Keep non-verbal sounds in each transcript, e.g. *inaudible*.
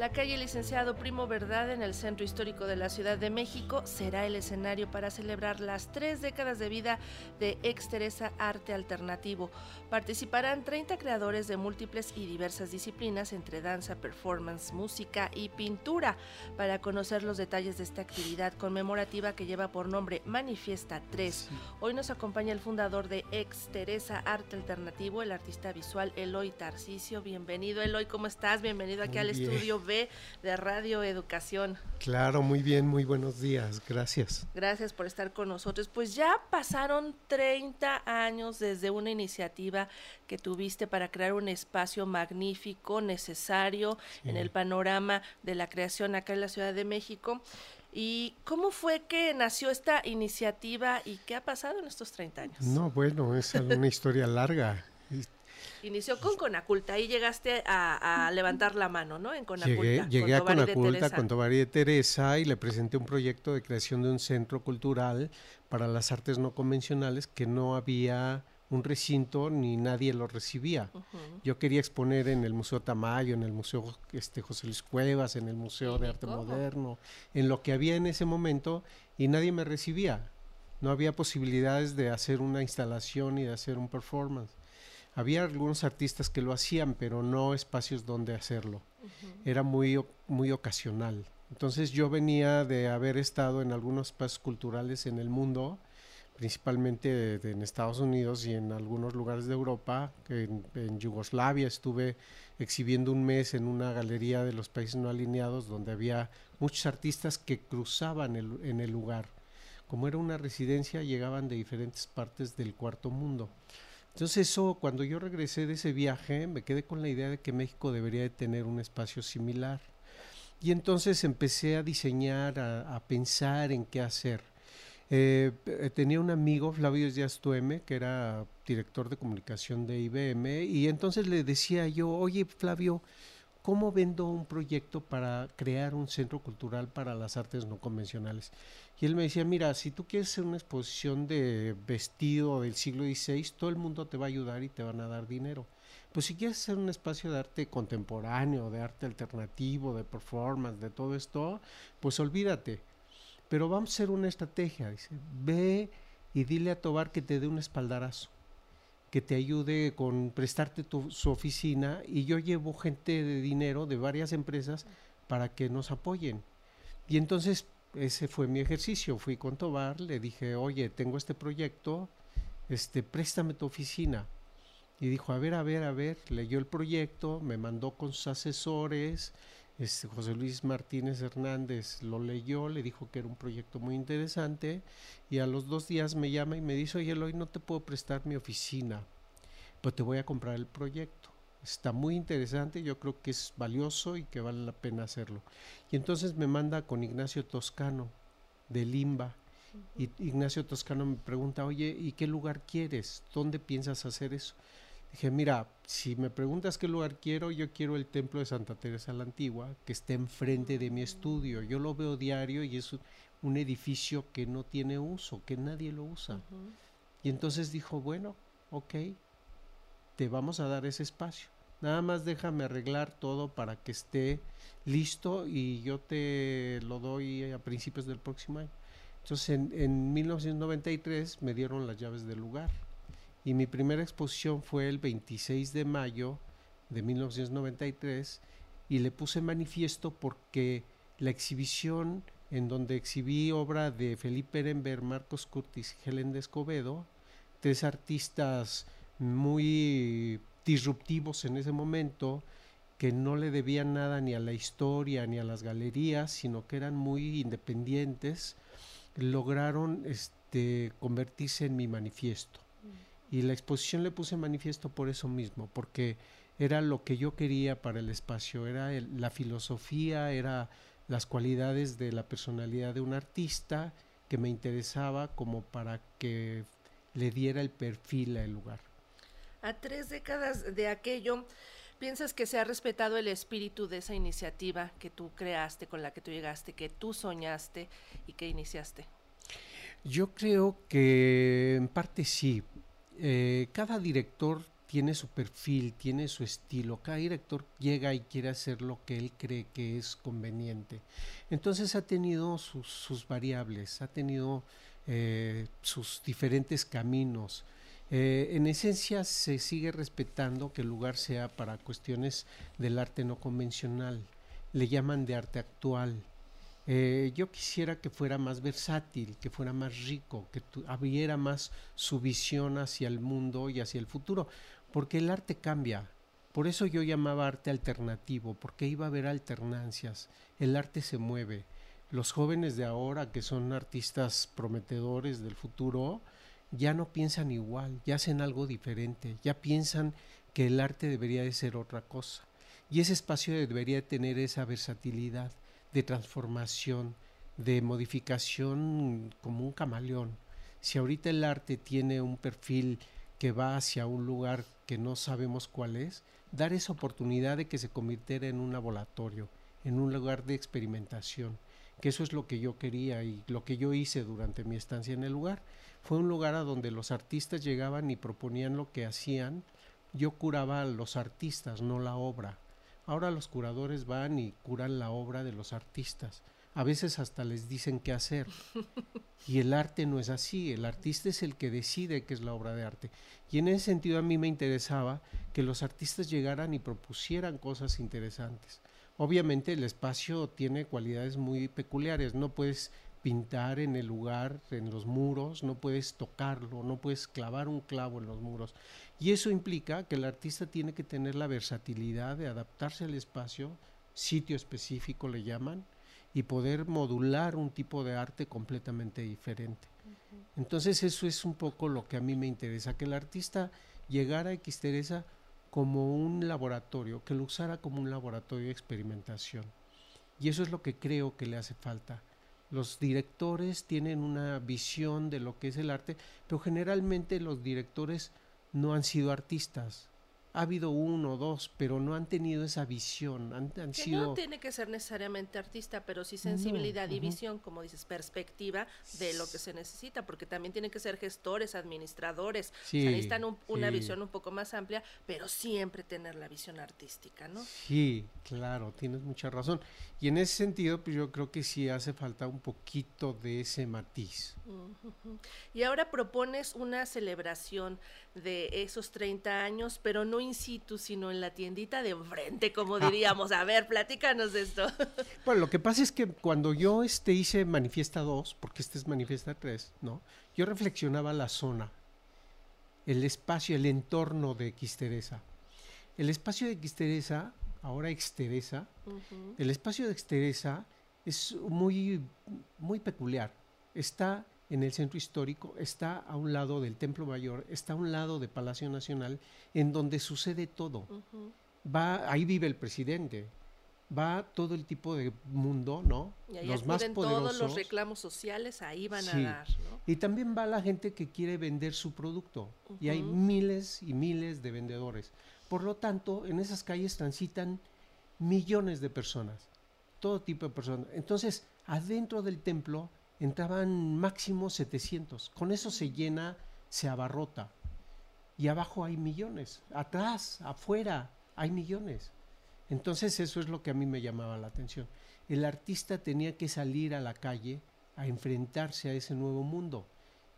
La calle Licenciado Primo Verdad en el centro histórico de la Ciudad de México será el escenario para celebrar las tres décadas de vida de Ex Teresa Arte Alternativo. Participarán 30 creadores de múltiples y diversas disciplinas entre danza, performance, música y pintura. Para conocer los detalles de esta actividad conmemorativa que lleva por nombre Manifiesta 3, hoy nos acompaña el fundador de Ex Teresa Arte Alternativo, el artista visual Eloy Tarcicio. Bienvenido Eloy, ¿cómo estás? Bienvenido aquí al estudio de Radio Educación. Claro, muy bien, muy buenos días, gracias. Gracias por estar con nosotros. Pues ya pasaron 30 años desde una iniciativa que tuviste para crear un espacio magnífico, necesario en el panorama de la creación acá en la Ciudad de México. ¿Y cómo fue que nació esta iniciativa y qué ha pasado en estos 30 años? No, bueno, es una historia larga. Inició con Conaculta, ahí llegaste a, levantar la mano, ¿no? En Conaculta. Llegué, a Conaculta con Tobar de Teresa y le presenté un proyecto de creación de un centro cultural para las artes no convencionales que no había un recinto ni nadie lo recibía. Yo quería exponer en el Museo Tamayo, en el Museo este, José Luis Cuevas, en el Museo de Arte Moderno, en lo que había en ese momento y nadie me recibía. No había posibilidades de hacer una instalación y de hacer un performance. Había algunos artistas que lo hacían, pero no espacios donde hacerlo. Era muy, muy ocasional. Entonces yo venía de haber estado en algunos espacios culturales en el mundo, principalmente en Estados Unidos y en algunos lugares de Europa. En, en, Yugoslavia estuve exhibiendo un mes en una galería de los países no alineados donde había muchos artistas que cruzaban el, en el lugar. Como era una residencia, llegaban de diferentes partes del cuarto mundo. Entonces eso, cuando yo regresé de ese viaje, me quedé con la idea de que México debería de tener un espacio similar. Y entonces empecé a diseñar, a, pensar en qué hacer. Eh, tenía un amigo, Flavio Díaz Tueme, que era director de comunicación de IBM, y entonces le decía yo, oye Flavio, ¿Cómo vendo un proyecto para crear un centro cultural para las artes no convencionales? Y él me decía, mira, si tú quieres hacer una exposición de vestido del siglo XVI, todo el mundo te va a ayudar y te van a dar dinero. Pues si quieres hacer un espacio de arte contemporáneo, de arte alternativo, de performance, de todo esto, pues olvídate. Pero vamos a hacer una estrategia, dice, ve y dile a Tobar que te dé un espaldarazo que te ayude con prestarte su oficina y yo llevo gente de dinero de varias empresas para que nos apoyen. Y entonces ese fue mi ejercicio, fui con Tobar, le dije, oye, tengo este proyecto, este, préstame tu oficina. Y dijo, a ver, a ver, a ver, leyó el proyecto, me mandó con sus asesores, este, José Luis Martínez Hernández lo leyó, le dijo que era un proyecto muy interesante y a los dos días me llama y me dice, oye, hoy no te puedo prestar mi oficina, pero te voy a comprar el proyecto. Está muy interesante, yo creo que es valioso y que vale la pena hacerlo. Y entonces me manda con Ignacio Toscano de Limba. Y Ignacio Toscano me pregunta, oye, ¿y qué lugar quieres? ¿Dónde piensas hacer eso? Dije, mira, si me preguntas qué lugar quiero, yo quiero el templo de Santa Teresa la Antigua, que esté enfrente de mi estudio. Yo lo veo diario y es un edificio que no tiene uso, que nadie lo usa. Y entonces dijo, bueno, ok, te vamos a dar ese espacio. Nada más déjame arreglar todo para que esté listo y yo te lo doy a principios del próximo año. Entonces en, en 1993 me dieron las llaves del lugar y mi primera exposición fue el 26 de mayo de 1993 y le puse manifiesto porque la exhibición en donde exhibí obra de Felipe Ehrenberg, Marcos Curtis Helen de Escobedo, tres artistas muy disruptivos en ese momento, que no le debían nada ni a la historia ni a las galerías, sino que eran muy independientes, lograron este, convertirse en mi manifiesto. Y la exposición le puse manifiesto por eso mismo, porque era lo que yo quería para el espacio, era la filosofía, era las cualidades de la personalidad de un artista que me interesaba como para que le diera el perfil al lugar. A tres décadas de aquello, ¿piensas que se ha respetado el espíritu de esa iniciativa que tú creaste, con la que tú llegaste, que tú soñaste y que iniciaste? Yo creo que en parte sí, eh, cada director tiene su perfil, tiene su estilo. Cada director llega y quiere hacer lo que él cree que es conveniente. Entonces ha tenido sus, variables, ha tenido eh, sus diferentes caminos. Eh, en esencia se sigue respetando que el lugar sea para cuestiones del arte no convencional. Le llaman de arte actual. Eh, yo quisiera que fuera más versátil, que fuera más rico, que abriera más su visión hacia el mundo y hacia el futuro porque el arte cambia. Por eso yo llamaba arte alternativo, porque iba a haber alternancias. El arte se mueve. Los jóvenes de ahora, que son artistas prometedores del futuro, ya no piensan igual, ya hacen algo diferente, ya piensan que el arte debería de ser otra cosa. Y ese espacio debería tener esa versatilidad de transformación, de modificación como un camaleón. Si ahorita el arte tiene un perfil que va hacia un lugar que no sabemos cuál es, dar esa oportunidad de que se convirtiera en un laboratorio, en un lugar de experimentación, que eso es lo que yo quería y lo que yo hice durante mi estancia en el lugar. Fue un lugar a donde los artistas llegaban y proponían lo que hacían. Yo curaba a los artistas, no la obra. Ahora los curadores van y curan la obra de los artistas a veces hasta les dicen qué hacer. Y el arte no es así, el artista es el que decide qué es la obra de arte. Y en ese sentido a mí me interesaba que los artistas llegaran y propusieran cosas interesantes. Obviamente el espacio tiene cualidades muy peculiares, no puedes pintar en el lugar, en los muros, no puedes tocarlo, no puedes clavar un clavo en los muros. Y eso implica que el artista tiene que tener la versatilidad de adaptarse al espacio, sitio específico le llaman, y poder modular un tipo de arte completamente diferente. Entonces eso es un poco lo que a mí me interesa, que el artista llegara a Xteresa como un laboratorio, que lo usara como un laboratorio de experimentación. Y eso es lo que creo que le hace falta. Los directores tienen una visión de lo que es el arte, pero generalmente los directores no han sido artistas, ha habido uno o dos, pero no han tenido esa visión. Han, sido... No tiene que ser necesariamente artista, pero sí sensibilidad y visión, como dices, perspectiva de lo que se necesita, porque también tienen que ser gestores, administradores. Sí, necesitan una visión un poco más amplia, pero siempre tener la visión artística, ¿no? Sí, claro, tienes mucha razón. Y en ese sentido, pues yo creo que sí hace falta un poquito de ese matiz. Y ahora propones una celebración de esos 30 años, pero no in situ, sino en la tiendita de enfrente, como diríamos. A ver, platícanos de esto. *laughs* Bueno, lo que pasa es que cuando yo este hice Manifiesta 2, porque este es Manifiesta 3, ¿no? Yo reflexionaba la zona, el espacio, el entorno de Xteresa. El espacio de Xteresa, ahora Xteresa, el espacio de Xteresa es muy, muy peculiar. Está en el centro histórico, está a un lado del Templo Mayor, está a un lado de Palacio Nacional, en donde sucede todo. Va, ahí vive el presidente, va todo el tipo de mundo, ¿no? Y los más poderosos. todos los reclamos sociales, ahí van a dar, ¿no? Y también va la gente que quiere vender su producto. Y hay miles y miles de vendedores. Por lo tanto, en esas calles transitan millones de personas, todo tipo de personas. Entonces, adentro del templo entraban máximo 700. Con eso se llena, se abarrota. Y abajo hay millones. Atrás, afuera, hay millones. Entonces eso es lo que a mí me llamaba la atención. El artista tenía que salir a la calle a enfrentarse a ese nuevo mundo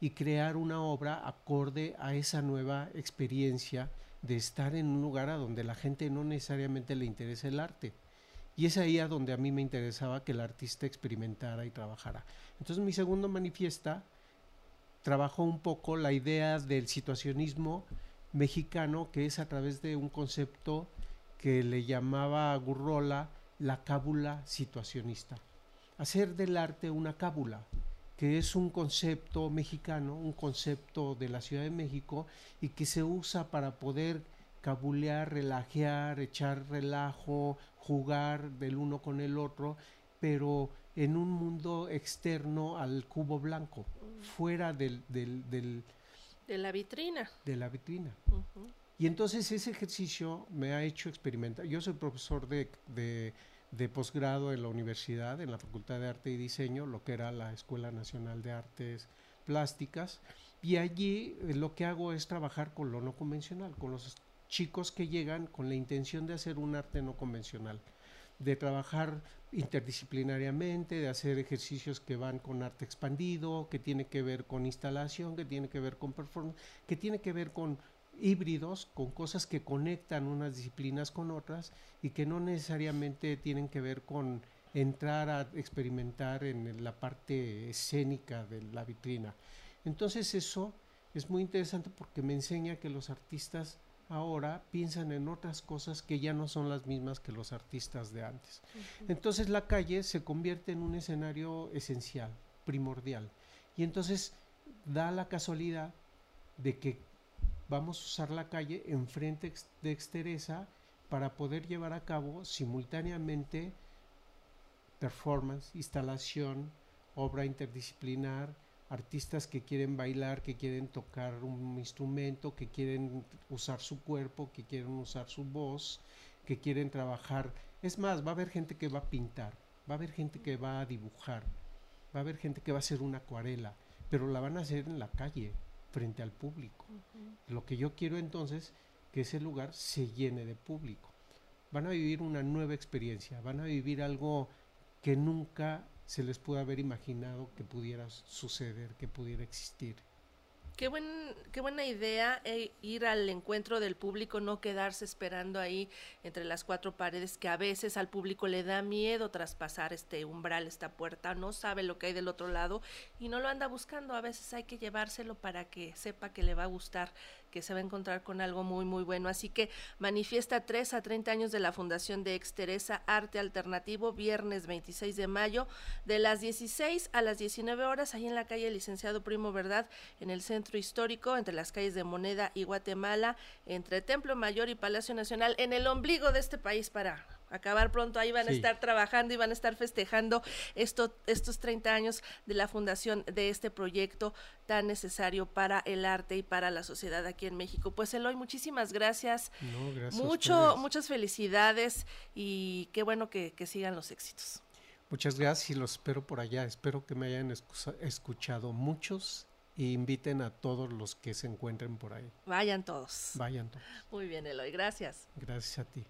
y crear una obra acorde a esa nueva experiencia de estar en un lugar a donde la gente no necesariamente le interesa el arte. Y es ahí a donde a mí me interesaba que el artista experimentara y trabajara. Entonces mi segundo manifiesta trabajó un poco la idea del situacionismo mexicano, que es a través de un concepto que le llamaba Gurrola la cábula situacionista. Hacer del arte una cábula, que es un concepto mexicano, un concepto de la Ciudad de México y que se usa para poder cabulear, relajear, echar relajo, jugar del uno con el otro, pero en un mundo externo al cubo blanco, fuera del, del, de la vitrina. De la vitrina. Y entonces ese ejercicio me ha hecho experimentar. Yo soy profesor de, de, de, posgrado en la universidad, en la Facultad de Arte y Diseño, lo que era la Escuela Nacional de Artes Plásticas. Y allí eh, lo que hago es trabajar con lo no convencional, con los chicos que llegan con la intención de hacer un arte no convencional, de trabajar interdisciplinariamente, de hacer ejercicios que van con arte expandido, que tiene que ver con instalación, que tiene que ver con performance, que tiene que ver con híbridos, con cosas que conectan unas disciplinas con otras y que no necesariamente tienen que ver con entrar a experimentar en la parte escénica de la vitrina. Entonces eso es muy interesante porque me enseña que los artistas ahora piensan en otras cosas que ya no son las mismas que los artistas de antes. Entonces la calle se convierte en un escenario esencial, primordial. Y entonces da la casualidad de que vamos a usar la calle enfrente de Exteresa para poder llevar a cabo simultáneamente performance, instalación, obra interdisciplinar, artistas que quieren bailar, que quieren tocar un instrumento, que quieren usar su cuerpo, que quieren usar su voz, que quieren trabajar. Es más, va a haber gente que va a pintar, va a haber gente que va a dibujar, va a haber gente que va a hacer una acuarela, pero la van a hacer en la calle, frente al público. Lo que yo quiero entonces que ese lugar se llene de público. Van a vivir una nueva experiencia, van a vivir algo que nunca se les pudo haber imaginado que pudiera suceder, que pudiera existir. Qué, buen, qué buena idea eh, ir al encuentro del público, no quedarse esperando ahí entre las cuatro paredes, que a veces al público le da miedo traspasar este umbral, esta puerta, no sabe lo que hay del otro lado y no lo anda buscando. A veces hay que llevárselo para que sepa que le va a gustar que se va a encontrar con algo muy, muy bueno. Así que manifiesta 3 a 30 años de la Fundación de Exteresa Arte Alternativo, viernes 26 de mayo, de las 16 a las 19 horas, ahí en la calle Licenciado Primo Verdad, en el centro histórico, entre las calles de Moneda y Guatemala, entre Templo Mayor y Palacio Nacional, en el ombligo de este país para acabar pronto, ahí van a estar trabajando y van a estar festejando esto, estos 30 años de la fundación de este proyecto tan necesario para el arte y para la sociedad aquí en México. Pues Eloy, muchísimas gracias. Mucho, muchas felicidades y qué bueno que, que sigan los éxitos. Muchas gracias y los espero por allá. Espero que me hayan escuchado muchos e inviten a todos los que se encuentren por ahí. Vayan todos. Vayan todos. Muy bien, Eloy. Gracias. Gracias a ti.